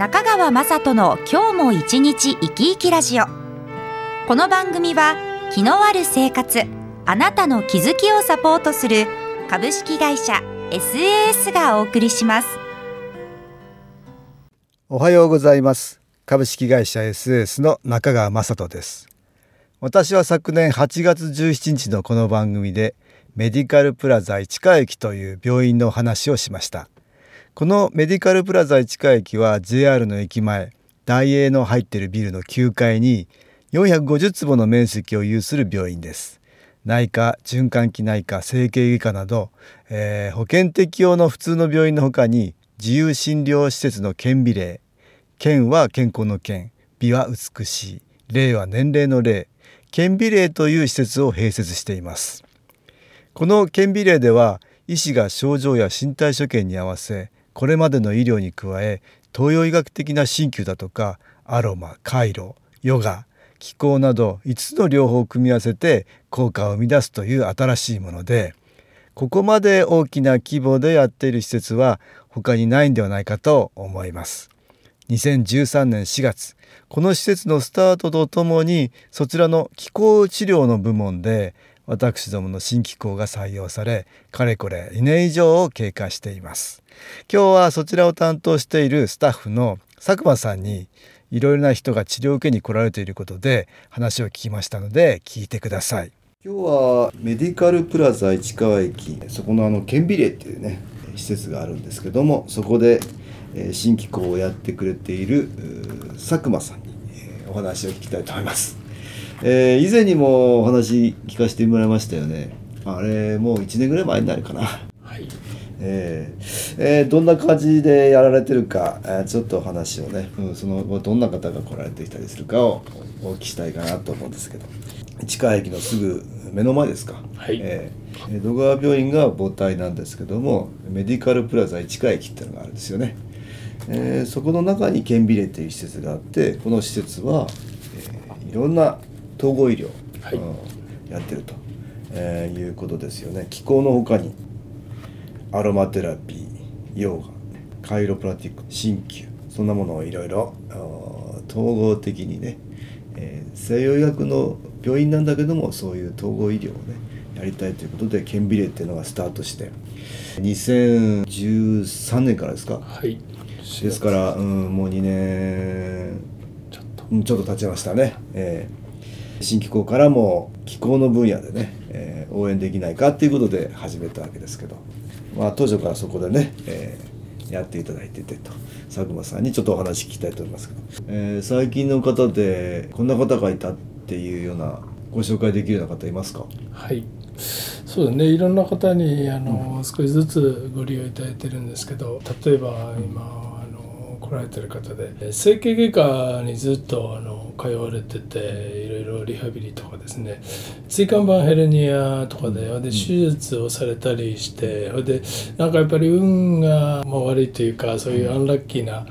中川雅人の今日も一日生き生きラジオ。この番組は気のある生活あなたの気づきをサポートする株式会社 SAS がお送りします。おはようございます。株式会社 SAS の中川雅人です。私は昨年8月17日のこの番組でメディカルプラザ市川駅という病院の話をしました。このメディカルプラザ市川駅は JR の駅前大英の入っているビルの9階に450坪の面積を有する病院です。内科循環器内科整形外科など、えー、保険適用の普通の病院のほかに自由診療施設の健美例。健は健康の健美は美しい。霊は年齢の霊健美例という施設を併設しています。この健美例では医師が症状や身体所見に合わせこれまでの医療に加え東洋医学的な鍼灸だとかアロマカイロヨガ気候など5つの療法を組み合わせて効果を生み出すという新しいものでここまで大きな規模でやっている施設は他にないんではないかと思います。2013年4月この施設のスタートとともにそちらの気候治療の部門で私どもの新機構が採用されかれこれ2年以上を経過しています今日はそちらを担当しているスタッフの佐久間さんにいろいろな人が治療を受けに来られていることで話を聞きましたので聞いてください。今日はメディカルプラザ市川駅そこのあの顕微霊っていうね施設があるんですけどもそこで新機構をやってくれている佐久間さんにお話を聞きたいと思います。えー、以前にもお話聞かせてもらいましたよね。あれもう1年ぐらい前になるかな。はいえー、えー、どんな感じでやられてるか、えー、ちょっとお話をね、うん、そのどんな方が来られてきたりするかをお聞きしたいかなと思うんですけど。市川駅のすぐ目の前ですか、はい。え戸川病院が母体なんですけどもメディカルプラザ市川駅っていうのがあるんですよね、えー、そこの中に顕微霊っていう施設があってこの施設は、えー、いろんな統合医療、はい。うん、やってると、えー、いうことですよね。気候のほかにアロマテラピーヨガカイロプラティック鍼灸そんなものをいろいろ統合的にね、えー、西洋医学の病院なんだけどもそういう統合医療をねやりたいということで顕微霊っていうのがスタートして2013年からですか？はい。ですから、うん、もう2年ちょっと。ちょっと経ちましたね、えー、新機構からも気候の分野でね、えー、応援できないかっていうことで始めたわけですけど、まあ、当初からそこでね、えー、やっていただいててと。佐久間さんにちょっとお話聞きたいと思いますけど、えー、最近の方でこんな方がいたっていうようなご紹介できるような方いますか？はい。そうですね。いろんな方にあの、うん、少しずつご利用いただいてるんですけど。例えば今、来られてる方で整形外科にずっとあの通われてていリハビリとかですね。椎間板ヘルニアとかでで手術をされたりしてそれでなんかやっぱり運が悪いというかそういうアンラッキーな、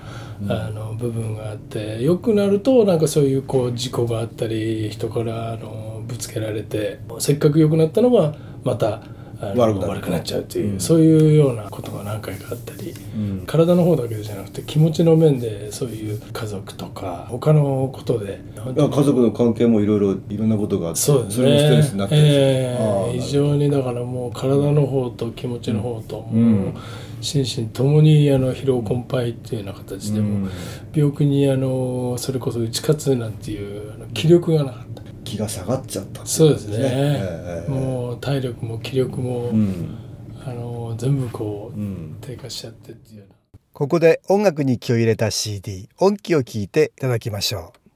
あの部分があって良くなるとなんかそういうこう事故があったり人からあのぶつけられてせっかく良くなったのがまた悪く悪くなっちゃうっていう、うん、そういうようなことが何回かあったり、うん、体の方だけじゃなくて気持ちの面でそういう家族とか他のことで家族の関係もいろいろいろんなことがあってそうですね。それもストレスになってる、えー、非常にだからもう体の方と気持ちの方と、うん、心身ともにあの疲労困憊っていうような形でも、病気にあのそれこそ打ち勝つなんていう気力がなかった。気が下がっちゃった、ね、そうですね、えー、もう体力も気力も、うん、あの全部こう、うん、低下しちゃってっていうような。ここで音楽に気を入れた CD 音気を聞いていただきましょう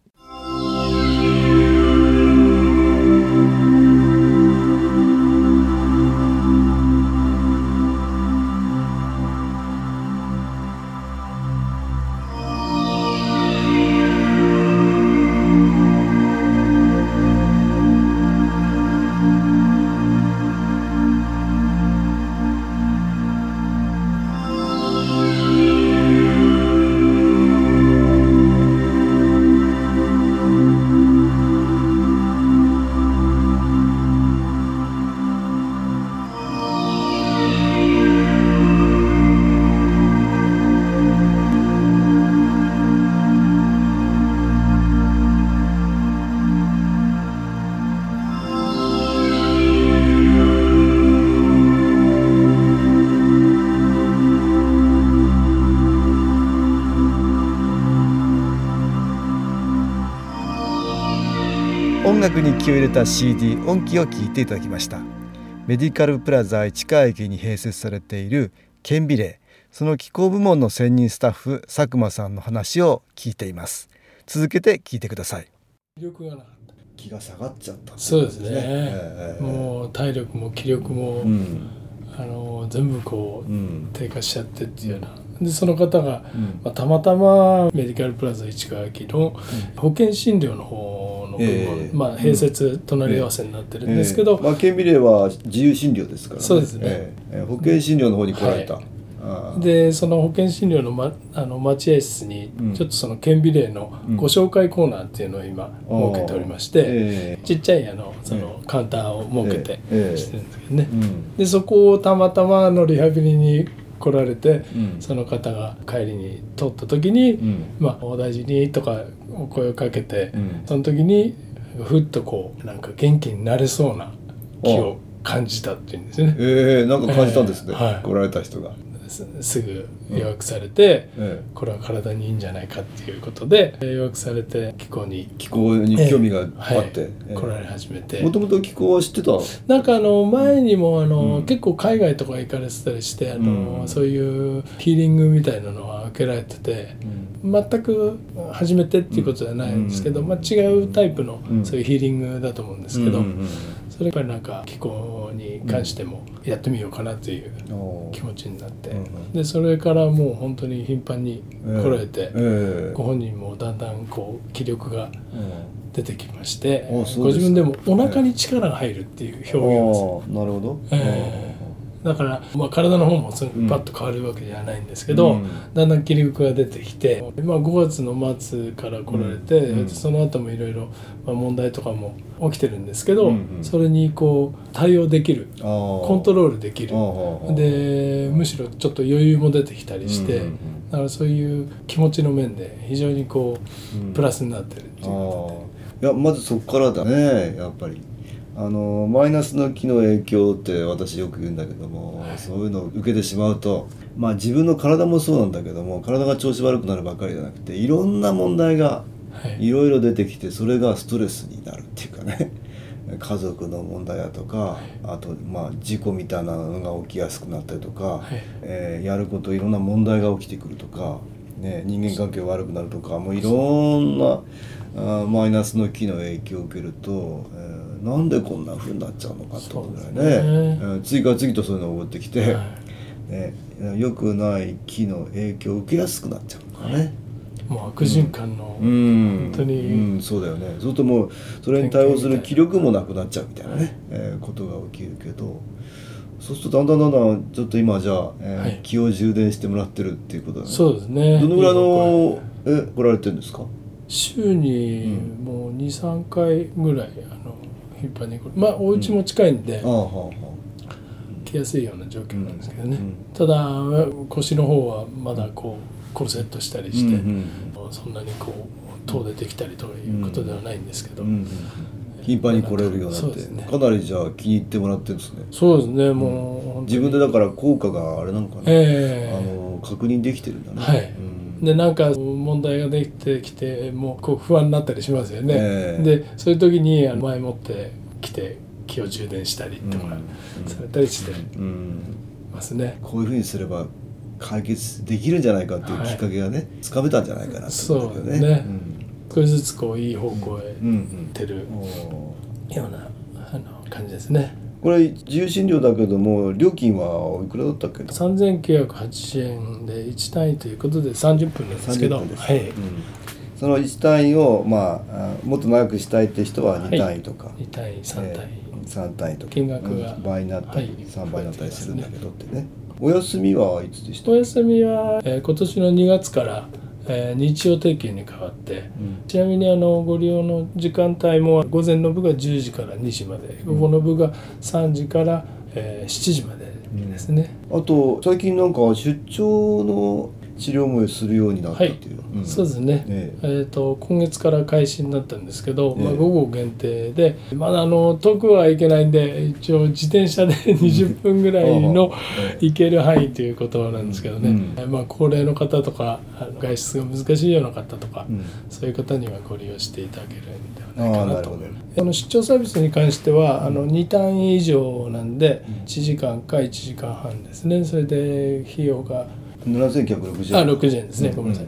楽に気を入れた CD 音機を聴いていただきました。メディカルプラザ市川駅に併設されている顕微霊その気候部門の専任スタッフ佐久間さんの話を聞いています。続けて聞いてください。気力がなかっ気が下がっちゃった。たそうですね、ええもう体力も気力も、うん。あの全部こううん。低下しちゃってっていうような。でその方が、うん。まあ、たまたまメディカルプラザ市川駅の保険診療の方のええ。まあ、併設隣り合わせになってるんですけど、ええ。まあ、顕微霊は自由診療ですから、そうですね。ええ。ええ。保険診療の方に来られた、はああ。でその保険診療の,、ま、あの待合室にうん。ちょっとその顕微霊のご紹介コーナーっていうのを今設けておりまして、ええ。ちっちゃいあのそのカウンターを設けてええ。してるんですけどね、うん。でそこをたまたまあのリハビリに来られて、うん。その方が帰りに通った時に、うん。まあ、お大事にとかお声をかけて、うん。その時にふっとこうなんか元気になれそうな気を感じたっていうんですよね。ええなんか感じたんですね、ええはい。来られた人が、すすぐ予約されて、ええ。これは体にいいんじゃないかっていうことで予約されて気候に、気候に興味があって、来られ始めて。もともと気候は知ってた？なんかあの前にもあの、うん。結構海外とか行かれてたりしてあの、うん。そういうヒーリングみたいなのは受けられてて全く初めてっていうことではないんですけど、うん。まあ、違うタイプのうん。そういうヒーリングだと思うんですけど、それやっぱりなんか気候に関してもやってみようかなという気持ちになって、でそれからもう本当に頻繁に来られて、ええご本人もだんだんこう気力がうん。出てきましてご自分でもお腹に力が入るっていう表現をああなるほど、ええだから、まあ、体の方もすぐパッと変わるわけじゃないんですけど、うん。だんだん気力が出てきて、まあ、5月の末から来られて、うん。その後もいろいろまあ問題とかも起きてるんですけど、うんうん。それにこう対応できるコントロールできる。でむしろちょっと余裕も出てきたりして、うんだからそういう気持ちの面で非常にこう、うん。プラスになってるっていう。あこあいやまずそこからだねやっぱりあのマイナスの気の影響って私よく言うんだけども、はい。そういうのを受けてしまうとまあ自分の体もそうなんだけども体が調子悪くなるばかりじゃなくていろんな問題がい。いろいろ出てきてそれがストレスになるっていうかね。家族の問題だとかあとまあ事故みたいなのが起きやすくなったりとか、はい。えーやることいろんな問題が起きてくるとか、ね、人間関係悪くなるとかもういろんなあーマイナスの気の影響を受けると、えーなんでこんな風になっちゃうのかと思うぐらいねね。えー次から次とそういうのが起こってきて、はね、良くない気の影響を受けやすくなっちゃうのかね。い。もう悪循環の、うん、本当に。うん、そうだよね。そうするともうそれに対応する気力もなくなっちゃうみたいなね、えーことが起きるけど。そうするとだんだんだんだんちょっと今じゃあ、えーはい。気を充電してもらってるっていうことだね。そうですね。どのぐらいいいのえ来られてるんですか？週にうん。もう23回ぐらいあの頻繁に来るまあお家も近いんで、来やすいような状況なんですけどね、うんただ腰の方はまだこうコルセットしたりして、うんそんなにこう遠出てきたりということではないんですけど、頻繁に来れるようになって、ね。かなりじゃあ気に入ってもらってるんですね。そうですねもう自分でだから効果があれなのかな、ええ。あの確認できてるんだね。はい。うん。でなんか問題ができてきてもうこう不安になったりしますよね、ええ。でそういう時に前もって来て気を充電したりとかうん。されたりしてうんますね、こういうふうにすれば解決できるんじゃないかっていうはいきっかけがね、つかめたんじゃないかなって思うんだけどそうね。ん。少しずつこういい方向へうん。うん。行ってるようなあの感じですねこれ自由診療だけども料金はおいくらだったっけ？3980円で1単位ということで30分なんですけど30分ですはい、うん。その1単位を、まあ、あもっと長くしたいって人は2単位とか、2単位3単位、えー3単位とか。金額が。うん。倍になったり、はい。3倍になったりするんだけどってね。お休みはいつでしたお休みは、えー今年の2月から、えー日曜定休に変わってうん。ちなみにあのご利用の時間帯も午前の部が10時から2時まで午後の部が3時から、えー7時までですね、あと最近なんか出張の治療もするようになったっていう、はい、そうですね、ええ。ー、と今月から開始になったんですけど、まあ、午後限定でまだあの遠くはいけないんで一応自転車で20分ぐらいの行ける範囲ということなんですけどね、うん、まあ、高齢の方とか外出が難しいような方とか、うん、そういう方にはご利用していただけるんではないかなと。思います。この出張サービスに関してはあの2単位以上なんで1時間か1時間半ですね。それで費用が7960円。あ60円ですね、ごめんなさい。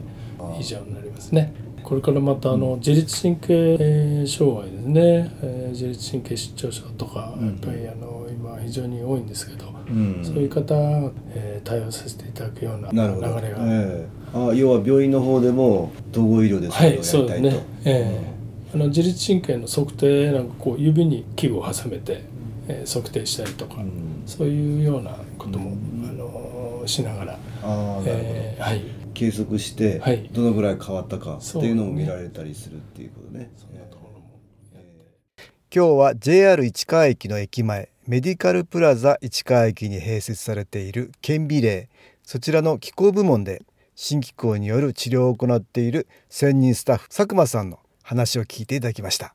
以上になりますね。これからまたあの自律神経障害ですね、えー、自律神経失調症とかやっぱりあの今非常に多いんですけど、うん、そういう方、えー、対応させていただくような流れが、えー、あ要は病院の方でも統合医療でそれをやりたいと、はい、そうですね、えー、あの自律神経の測定なんかこう指に器具を挟めて、えー、測定したりとか、うん、そういうようなことも、うん、しながら。あ、えー、はい、計測してどのぐらい変わったかっていうのも見られたりするっていうことね。今日は JR 市川駅の駅前メディカルプラザ市川駅に併設されている顕微霊そちらの気候部門で新機構による治療を行っている専任スタッフ佐久間さんの話を聞いていただきました。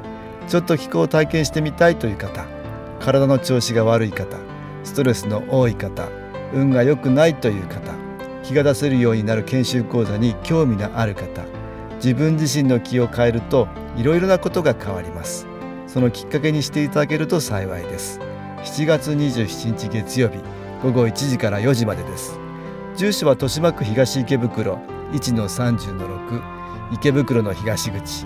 ちょっと気候を体験してみたいという方体の調子が悪い方ストレスの多い方運が良くないという方気が出せるようになる研修講座に興味のある方自分自身の気を変えるといろいろなことが変わります。そのきっかけにしていただけると幸いです。7月27日月曜日午後1時から4時までです。住所は豊島区東池袋1-30-6池袋の東口。